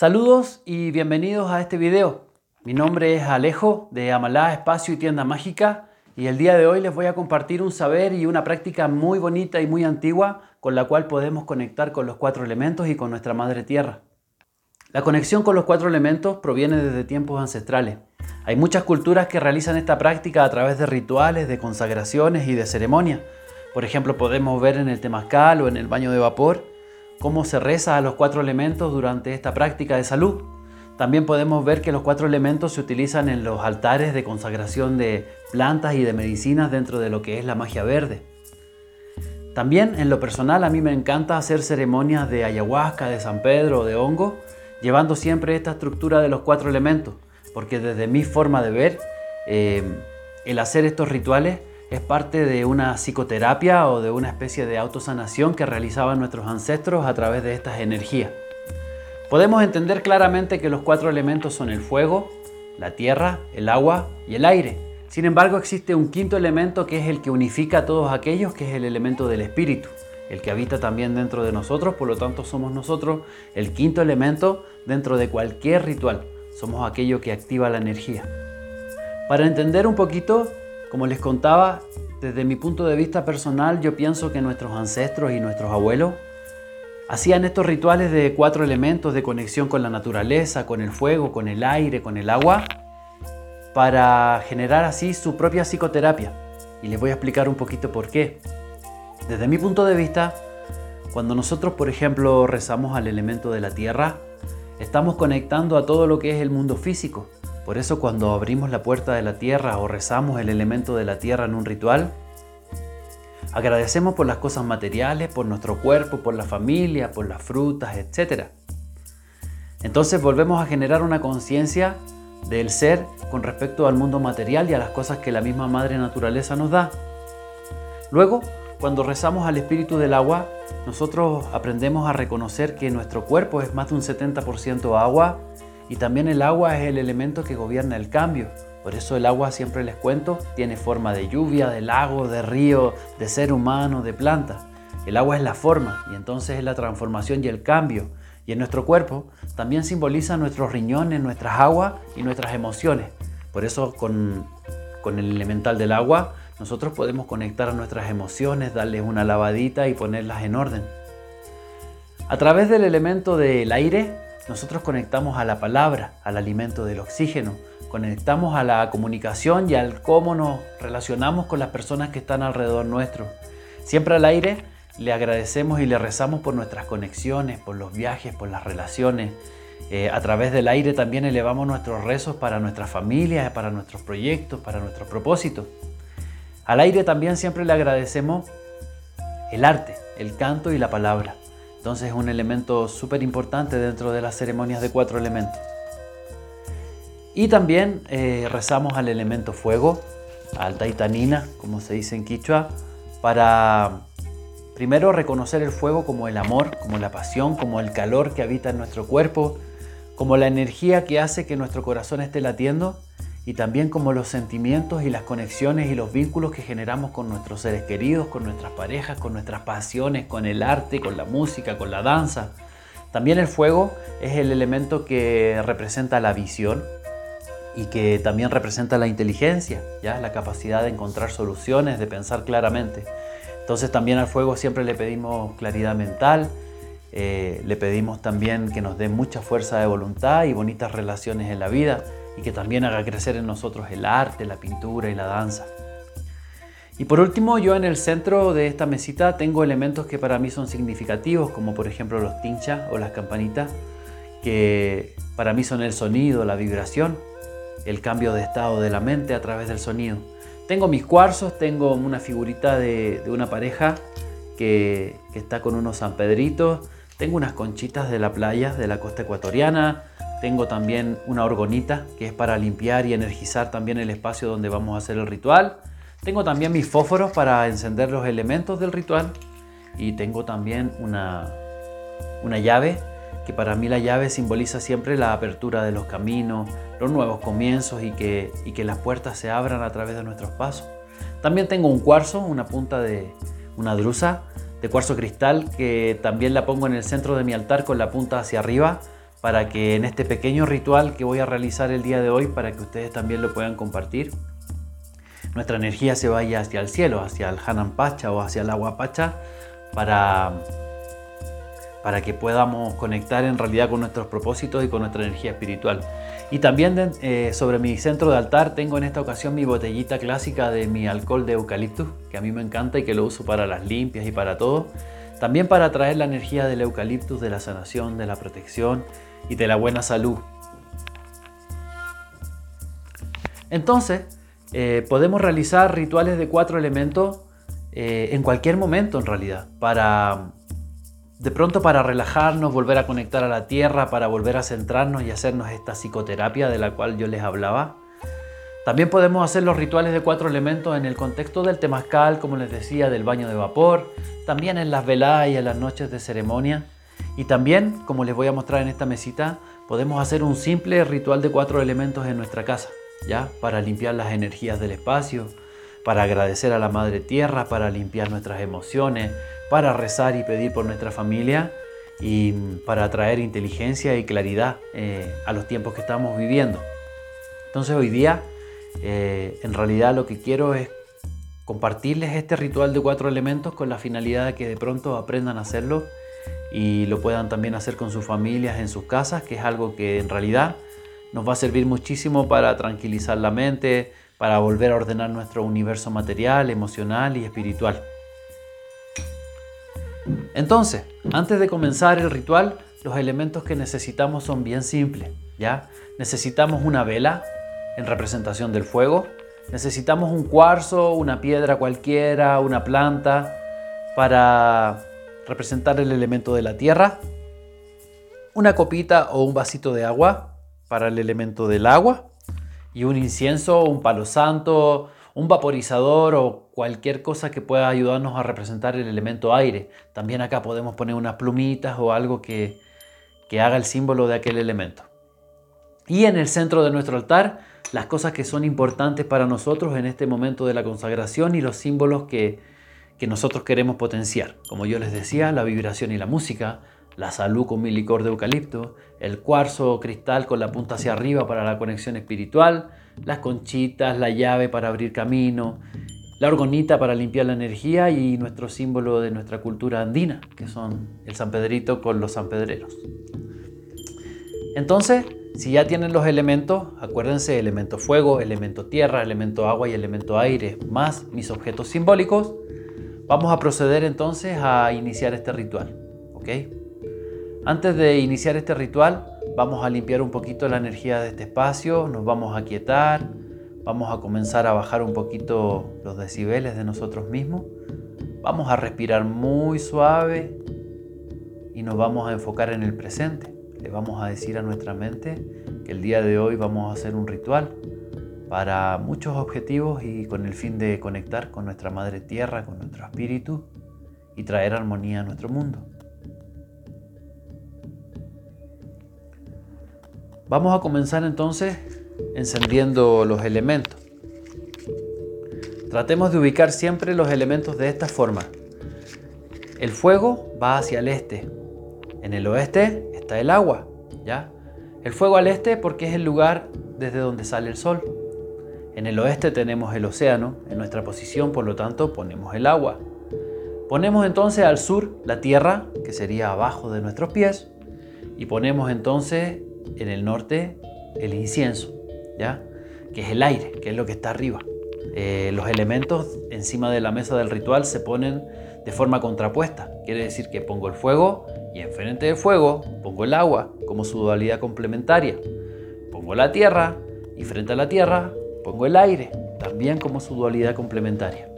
Saludos y bienvenidos a este video. Mi nombre es Alejo de Amalá Espacio y Tienda Mágica y el día de hoy les voy a compartir un saber y una práctica muy bonita y muy antigua con la cual podemos conectar con los cuatro elementos y con nuestra Madre Tierra. La conexión con los cuatro elementos proviene desde tiempos ancestrales. Hay muchas culturas que realizan esta práctica a través de rituales, de consagraciones y de ceremonias. Por ejemplo, podemos ver en el temazcal o en el baño de vapor cómo se reza a los cuatro elementos durante esta práctica de salud. También podemos ver que los cuatro elementos se utilizan en los altares de consagración de plantas y de medicinas dentro de lo que es la magia verde. También en lo personal a mí me encanta hacer ceremonias de ayahuasca, de San Pedro o de hongo, llevando siempre esta estructura de los cuatro elementos, porque desde mi forma de ver, eh, el hacer estos rituales es parte de una psicoterapia o de una especie de autosanación que realizaban nuestros ancestros a través de estas energías. Podemos entender claramente que los cuatro elementos son el fuego, la tierra, el agua y el aire. Sin embargo, existe un quinto elemento que es el que unifica a todos aquellos, que es el elemento del espíritu, el que habita también dentro de nosotros, por lo tanto somos nosotros el quinto elemento dentro de cualquier ritual. Somos aquello que activa la energía. Para entender un poquito como les contaba, desde mi punto de vista personal, yo pienso que nuestros ancestros y nuestros abuelos hacían estos rituales de cuatro elementos de conexión con la naturaleza, con el fuego, con el aire, con el agua, para generar así su propia psicoterapia. Y les voy a explicar un poquito por qué. Desde mi punto de vista, cuando nosotros, por ejemplo, rezamos al elemento de la tierra, estamos conectando a todo lo que es el mundo físico, por eso cuando abrimos la puerta de la tierra o rezamos el elemento de la tierra en un ritual, agradecemos por las cosas materiales, por nuestro cuerpo, por la familia, por las frutas, etc. Entonces volvemos a generar una conciencia del ser con respecto al mundo material y a las cosas que la misma madre naturaleza nos da. Luego, cuando rezamos al espíritu del agua, nosotros aprendemos a reconocer que nuestro cuerpo es más de un 70% agua y también el agua es el elemento que gobierna el cambio. Por eso el agua, siempre les cuento, tiene forma de lluvia, de lago, de río, de ser humano, de planta. El agua es la forma y entonces es la transformación y el cambio. Y en nuestro cuerpo también simboliza nuestros riñones, nuestras aguas y nuestras emociones. Por eso con, con el elemental del agua nosotros podemos conectar a nuestras emociones, darles una lavadita y ponerlas en orden. A través del elemento del aire nosotros conectamos a la palabra, al alimento del oxígeno, conectamos a la comunicación y al cómo nos relacionamos con las personas que están alrededor nuestro. Siempre al aire le agradecemos y le rezamos por nuestras conexiones, por los viajes, por las relaciones. Eh, a través del aire también elevamos nuestros rezos para nuestras familias, para nuestros proyectos, para nuestros propósitos. Al aire también siempre le agradecemos el arte, el canto y la palabra. Entonces es un elemento súper importante dentro de las ceremonias de cuatro elementos. Y también eh, rezamos al elemento fuego, al taitanina, como se dice en quichua, para primero reconocer el fuego como el amor, como la pasión, como el calor que habita en nuestro cuerpo, como la energía que hace que nuestro corazón esté latiendo y también como los sentimientos y las conexiones y los vínculos que generamos con nuestros seres queridos, con nuestras parejas, con nuestras pasiones, con el arte, con la música, con la danza. También el fuego es el elemento que representa la visión y que también representa la inteligencia, ¿ya? la capacidad de encontrar soluciones, de pensar claramente. Entonces también al fuego siempre le pedimos claridad mental, eh, le pedimos también que nos dé mucha fuerza de voluntad y bonitas relaciones en la vida y que también haga crecer en nosotros el arte, la pintura y la danza. Y por último, yo en el centro de esta mesita tengo elementos que para mí son significativos, como por ejemplo los tinchas o las campanitas, que para mí son el sonido, la vibración, el cambio de estado de la mente a través del sonido. Tengo mis cuarzos, tengo una figurita de, una pareja que, está con unos San Pedritos, tengo unas conchitas de la playa, de la costa ecuatoriana, tengo también una orgonita que es para limpiar y energizar también el espacio donde vamos a hacer el ritual. Tengo también mis fósforos para encender los elementos del ritual. Y tengo también una, una llave, que para mí la llave simboliza siempre la apertura de los caminos, los nuevos comienzos y que, y que las puertas se abran a través de nuestros pasos. También tengo un cuarzo, una punta de una drusa de cuarzo cristal que también la pongo en el centro de mi altar con la punta hacia arriba para que en este pequeño ritual que voy a realizar el día de hoy, para que ustedes también lo puedan compartir, nuestra energía se vaya hacia el cielo, hacia el Hanan Pacha o hacia el agua Pacha, para, para que podamos conectar en realidad con nuestros propósitos y con nuestra energía espiritual. Y también eh, sobre mi centro de altar tengo en esta ocasión mi botellita clásica de mi alcohol de eucaliptus, que a mí me encanta y que lo uso para las limpias y para todo. También para atraer la energía del eucaliptus, de la sanación, de la protección y de la buena salud. Entonces, eh, podemos realizar rituales de cuatro elementos eh, en cualquier momento en realidad, para de pronto para relajarnos, volver a conectar a la tierra, para volver a centrarnos y hacernos esta psicoterapia de la cual yo les hablaba. También podemos hacer los rituales de cuatro elementos en el contexto del temazcal, como les decía, del baño de vapor, también en las veladas y en las noches de ceremonia. Y también, como les voy a mostrar en esta mesita, podemos hacer un simple ritual de cuatro elementos en nuestra casa, ¿ya? Para limpiar las energías del espacio, para agradecer a la Madre Tierra, para limpiar nuestras emociones, para rezar y pedir por nuestra familia y para traer inteligencia y claridad eh, a los tiempos que estamos viviendo. Entonces hoy día, eh, en realidad lo que quiero es compartirles este ritual de cuatro elementos con la finalidad de que de pronto aprendan a hacerlo y lo puedan también hacer con sus familias en sus casas, que es algo que en realidad nos va a servir muchísimo para tranquilizar la mente, para volver a ordenar nuestro universo material, emocional y espiritual. Entonces, antes de comenzar el ritual, los elementos que necesitamos son bien simples, ¿ya? Necesitamos una vela en representación del fuego, necesitamos un cuarzo, una piedra cualquiera, una planta para representar el elemento de la tierra, una copita o un vasito de agua para el elemento del agua y un incienso, un palo santo, un vaporizador o cualquier cosa que pueda ayudarnos a representar el elemento aire. También acá podemos poner unas plumitas o algo que, que haga el símbolo de aquel elemento. Y en el centro de nuestro altar, las cosas que son importantes para nosotros en este momento de la consagración y los símbolos que, que nosotros queremos potenciar. Como yo les decía, la vibración y la música, la salud con mi licor de eucalipto, el cuarzo cristal con la punta hacia arriba para la conexión espiritual, las conchitas, la llave para abrir camino, la orgonita para limpiar la energía y nuestro símbolo de nuestra cultura andina, que son el San Pedrito con los sanpedreros. Entonces, si ya tienen los elementos, acuérdense, elemento fuego, elemento tierra, elemento agua y elemento aire, más mis objetos simbólicos, vamos a proceder entonces a iniciar este ritual. ¿ok? Antes de iniciar este ritual, vamos a limpiar un poquito la energía de este espacio, nos vamos a quietar, vamos a comenzar a bajar un poquito los decibeles de nosotros mismos, vamos a respirar muy suave y nos vamos a enfocar en el presente. Le vamos a decir a nuestra mente que el día de hoy vamos a hacer un ritual para muchos objetivos y con el fin de conectar con nuestra Madre Tierra, con nuestro espíritu y traer armonía a nuestro mundo. Vamos a comenzar entonces encendiendo los elementos. Tratemos de ubicar siempre los elementos de esta forma. El fuego va hacia el este. En el oeste está el agua, ¿ya? El fuego al este porque es el lugar desde donde sale el sol. En el oeste tenemos el océano, en nuestra posición, por lo tanto, ponemos el agua. Ponemos entonces al sur la tierra, que sería abajo de nuestros pies, y ponemos entonces en el norte el incienso, ¿ya? que es el aire, que es lo que está arriba. Eh, los elementos encima de la mesa del ritual se ponen de forma contrapuesta. Quiere decir que pongo el fuego y enfrente del fuego pongo el agua como su dualidad complementaria. Pongo la tierra y frente a la tierra pongo el aire también como su dualidad complementaria.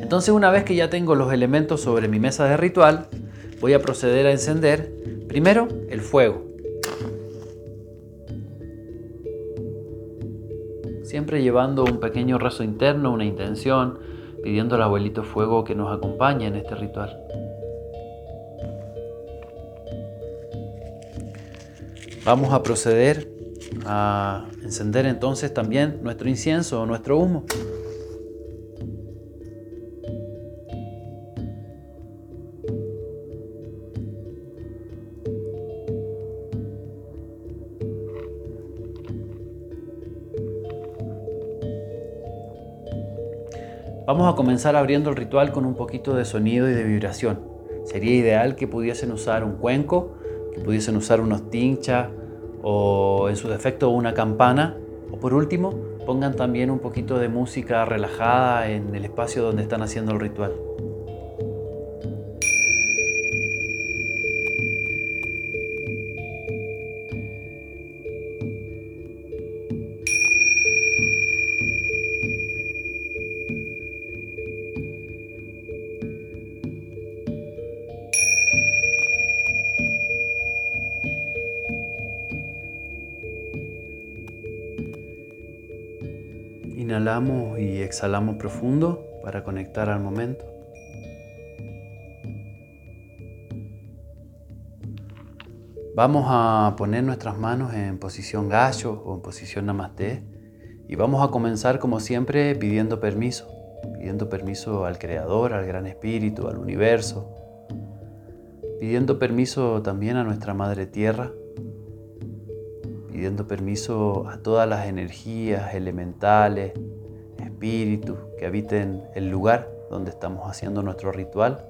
Entonces una vez que ya tengo los elementos sobre mi mesa de ritual, voy a proceder a encender primero el fuego. siempre llevando un pequeño rezo interno, una intención, pidiendo al abuelito fuego que nos acompañe en este ritual. Vamos a proceder a encender entonces también nuestro incienso o nuestro humo. Vamos a comenzar abriendo el ritual con un poquito de sonido y de vibración. Sería ideal que pudiesen usar un cuenco, que pudiesen usar unos tinchas, o en su defecto una campana. O por último, pongan también un poquito de música relajada en el espacio donde están haciendo el ritual. Inhalamos y exhalamos profundo para conectar al momento. Vamos a poner nuestras manos en posición gallo o en posición namaste y vamos a comenzar como siempre pidiendo permiso, pidiendo permiso al Creador, al Gran Espíritu, al universo, pidiendo permiso también a nuestra Madre Tierra pidiendo permiso a todas las energías elementales, espíritus que habiten el lugar donde estamos haciendo nuestro ritual.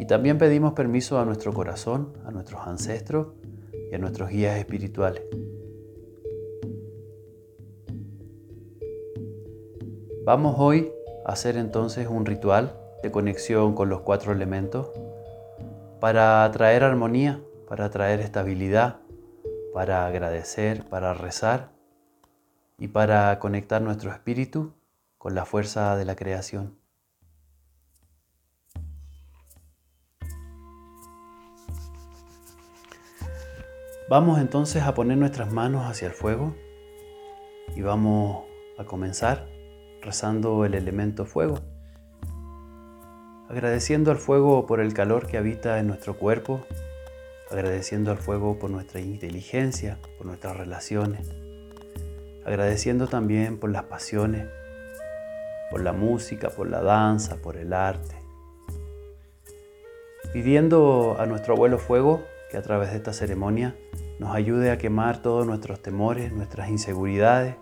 Y también pedimos permiso a nuestro corazón, a nuestros ancestros y a nuestros guías espirituales. Vamos hoy a hacer entonces un ritual de conexión con los cuatro elementos para traer armonía, para traer estabilidad, para agradecer, para rezar y para conectar nuestro espíritu con la fuerza de la creación. Vamos entonces a poner nuestras manos hacia el fuego y vamos a comenzar rezando el elemento fuego, agradeciendo al fuego por el calor que habita en nuestro cuerpo agradeciendo al fuego por nuestra inteligencia, por nuestras relaciones, agradeciendo también por las pasiones, por la música, por la danza, por el arte, pidiendo a nuestro abuelo fuego que a través de esta ceremonia nos ayude a quemar todos nuestros temores, nuestras inseguridades,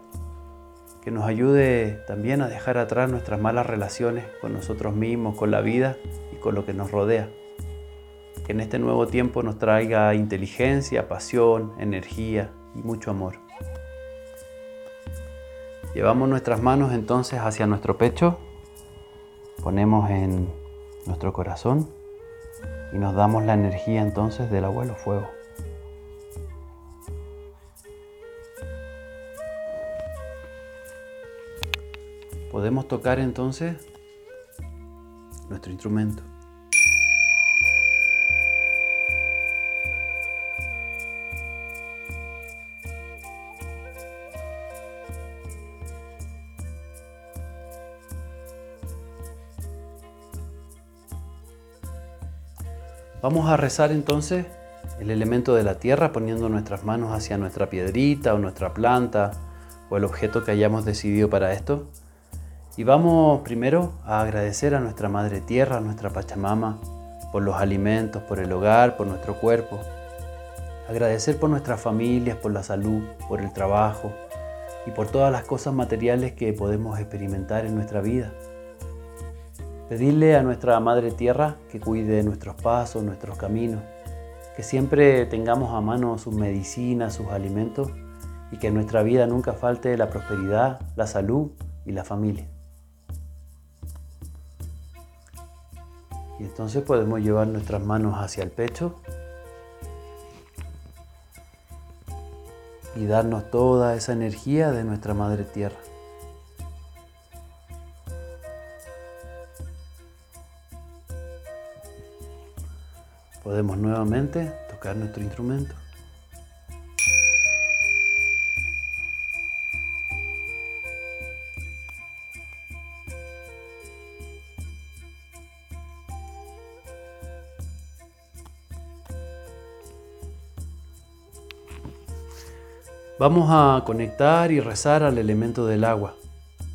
que nos ayude también a dejar atrás nuestras malas relaciones con nosotros mismos, con la vida y con lo que nos rodea que en este nuevo tiempo nos traiga inteligencia, pasión, energía y mucho amor. Llevamos nuestras manos entonces hacia nuestro pecho, ponemos en nuestro corazón y nos damos la energía entonces del abuelo fuego. Podemos tocar entonces nuestro instrumento. Vamos a rezar entonces el elemento de la tierra poniendo nuestras manos hacia nuestra piedrita o nuestra planta o el objeto que hayamos decidido para esto. Y vamos primero a agradecer a nuestra Madre Tierra, a nuestra Pachamama, por los alimentos, por el hogar, por nuestro cuerpo. Agradecer por nuestras familias, por la salud, por el trabajo y por todas las cosas materiales que podemos experimentar en nuestra vida. Pedirle a nuestra Madre Tierra que cuide nuestros pasos, nuestros caminos, que siempre tengamos a mano sus medicinas, sus alimentos y que en nuestra vida nunca falte la prosperidad, la salud y la familia. Y entonces podemos llevar nuestras manos hacia el pecho y darnos toda esa energía de nuestra Madre Tierra. Podemos nuevamente tocar nuestro instrumento. Vamos a conectar y rezar al elemento del agua.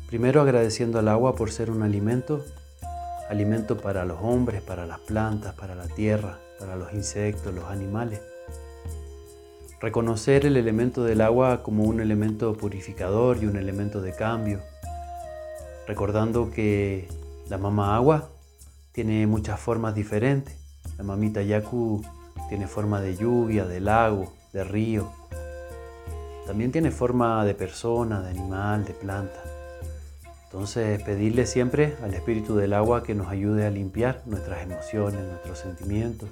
Primero agradeciendo al agua por ser un alimento, alimento para los hombres, para las plantas, para la tierra, para los insectos, los animales. Reconocer el elemento del agua como un elemento purificador y un elemento de cambio. recordando que la mamá agua tiene muchas formas diferentes. La mamita Yaku tiene forma de lluvia, de lago, de río. También tiene forma de persona, de animal, de planta. Entonces pedirle siempre al Espíritu del agua que nos ayude a limpiar nuestras emociones, nuestros sentimientos.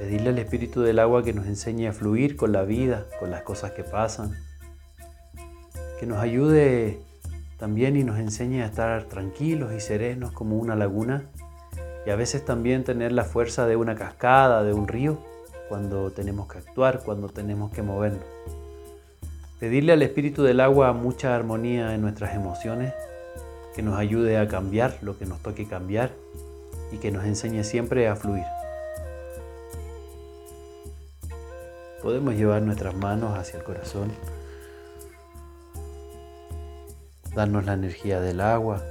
Pedirle al Espíritu del agua que nos enseñe a fluir con la vida, con las cosas que pasan. Que nos ayude también y nos enseñe a estar tranquilos y serenos como una laguna y a veces también tener la fuerza de una cascada, de un río, cuando tenemos que actuar, cuando tenemos que movernos. Pedirle al Espíritu del agua mucha armonía en nuestras emociones, que nos ayude a cambiar lo que nos toque cambiar y que nos enseñe siempre a fluir. Podemos llevar nuestras manos hacia el corazón, darnos la energía del agua,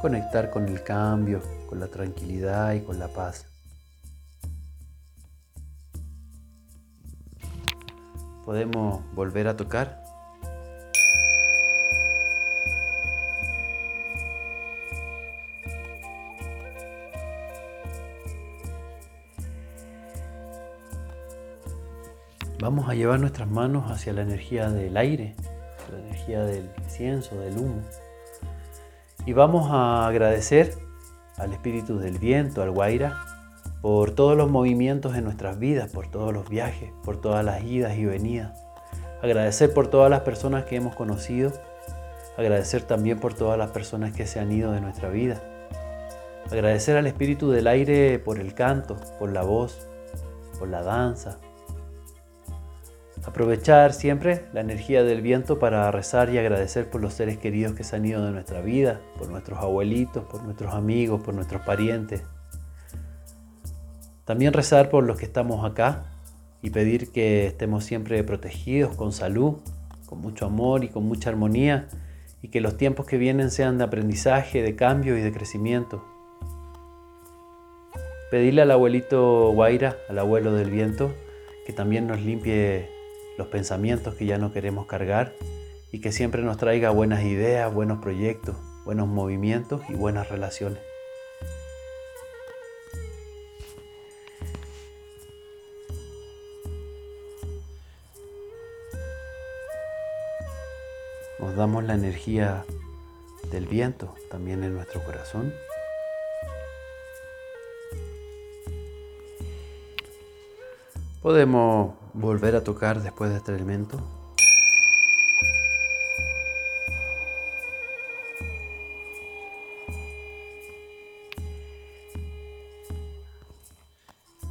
conectar con el cambio, con la tranquilidad y con la paz. Podemos volver a tocar. Vamos a llevar nuestras manos hacia la energía del aire, la energía del incienso, del humo. Y vamos a agradecer al espíritu del viento, al Guaira, por todos los movimientos en nuestras vidas, por todos los viajes, por todas las idas y venidas. Agradecer por todas las personas que hemos conocido. Agradecer también por todas las personas que se han ido de nuestra vida. Agradecer al espíritu del aire por el canto, por la voz, por la danza, Aprovechar siempre la energía del viento para rezar y agradecer por los seres queridos que se han ido de nuestra vida, por nuestros abuelitos, por nuestros amigos, por nuestros parientes. También rezar por los que estamos acá y pedir que estemos siempre protegidos, con salud, con mucho amor y con mucha armonía y que los tiempos que vienen sean de aprendizaje, de cambio y de crecimiento. Pedirle al abuelito Guaira, al abuelo del viento, que también nos limpie los pensamientos que ya no queremos cargar y que siempre nos traiga buenas ideas, buenos proyectos, buenos movimientos y buenas relaciones. Nos damos la energía del viento también en nuestro corazón. Podemos volver a tocar después de este elemento.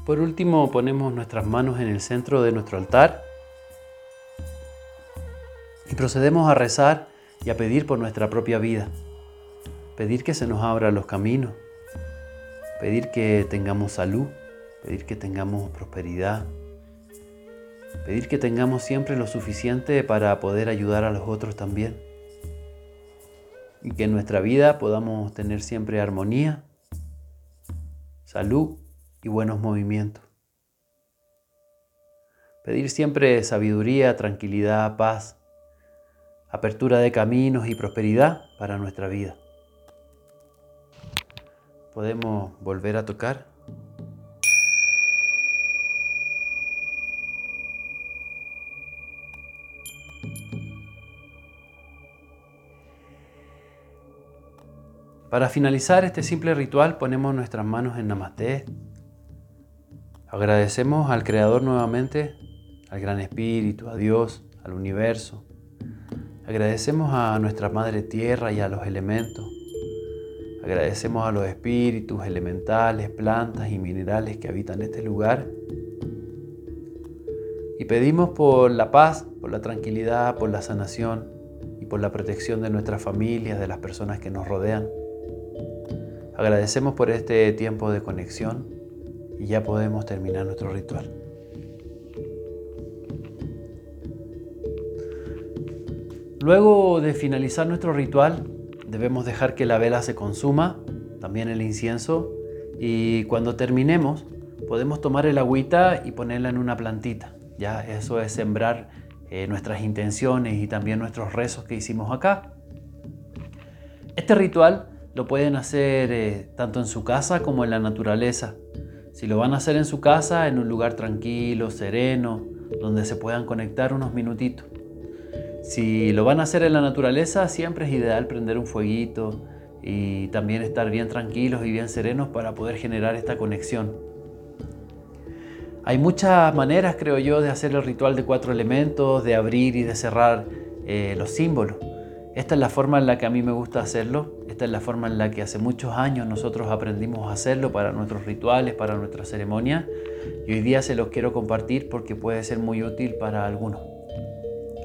Por último, ponemos nuestras manos en el centro de nuestro altar y procedemos a rezar y a pedir por nuestra propia vida. Pedir que se nos abran los caminos, pedir que tengamos salud, pedir que tengamos prosperidad, Pedir que tengamos siempre lo suficiente para poder ayudar a los otros también. Y que en nuestra vida podamos tener siempre armonía, salud y buenos movimientos. Pedir siempre sabiduría, tranquilidad, paz, apertura de caminos y prosperidad para nuestra vida. Podemos volver a tocar Para finalizar este simple ritual ponemos nuestras manos en Namaste. Agradecemos al Creador nuevamente, al Gran Espíritu, a Dios, al universo. Agradecemos a nuestra Madre Tierra y a los elementos. Agradecemos a los espíritus elementales, plantas y minerales que habitan este lugar. Y pedimos por la paz, por la tranquilidad, por la sanación y por la protección de nuestras familias, de las personas que nos rodean. Agradecemos por este tiempo de conexión y ya podemos terminar nuestro ritual. Luego de finalizar nuestro ritual, debemos dejar que la vela se consuma, también el incienso, y cuando terminemos podemos tomar el agüita y ponerla en una plantita. Ya eso es sembrar eh, nuestras intenciones y también nuestros rezos que hicimos acá. Este ritual lo pueden hacer eh, tanto en su casa como en la naturaleza. Si lo van a hacer en su casa, en un lugar tranquilo, sereno, donde se puedan conectar unos minutitos. Si lo van a hacer en la naturaleza, siempre es ideal prender un fueguito y también estar bien tranquilos y bien serenos para poder generar esta conexión. Hay muchas maneras, creo yo, de hacer el ritual de cuatro elementos, de abrir y de cerrar eh, los símbolos. Esta es la forma en la que a mí me gusta hacerlo, esta es la forma en la que hace muchos años nosotros aprendimos a hacerlo para nuestros rituales, para nuestra ceremonia y hoy día se los quiero compartir porque puede ser muy útil para algunos.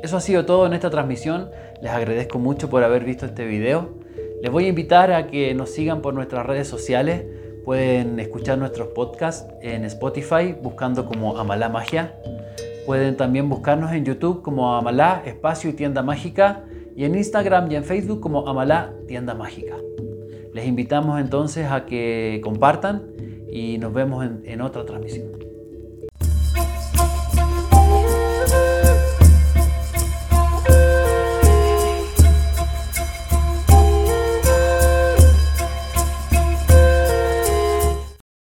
Eso ha sido todo en esta transmisión. Les agradezco mucho por haber visto este video. Les voy a invitar a que nos sigan por nuestras redes sociales. Pueden escuchar nuestros podcasts en Spotify buscando como Amalá Magia. Pueden también buscarnos en YouTube como Amalá Espacio y Tienda Mágica y en Instagram y en Facebook como Amalá Tienda Mágica. Les invitamos entonces a que compartan y nos vemos en, en otra transmisión.